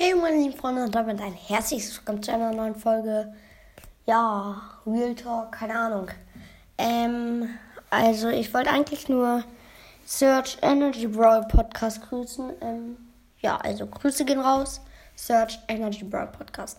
Hey meine lieben Freunde und damit ein herzliches Willkommen zu einer neuen Folge. Ja, Real Talk, keine Ahnung. Ähm, also ich wollte eigentlich nur Search Energy Brawl Podcast grüßen. Ähm, ja, also Grüße gehen raus. Search Energy Brawl Podcast.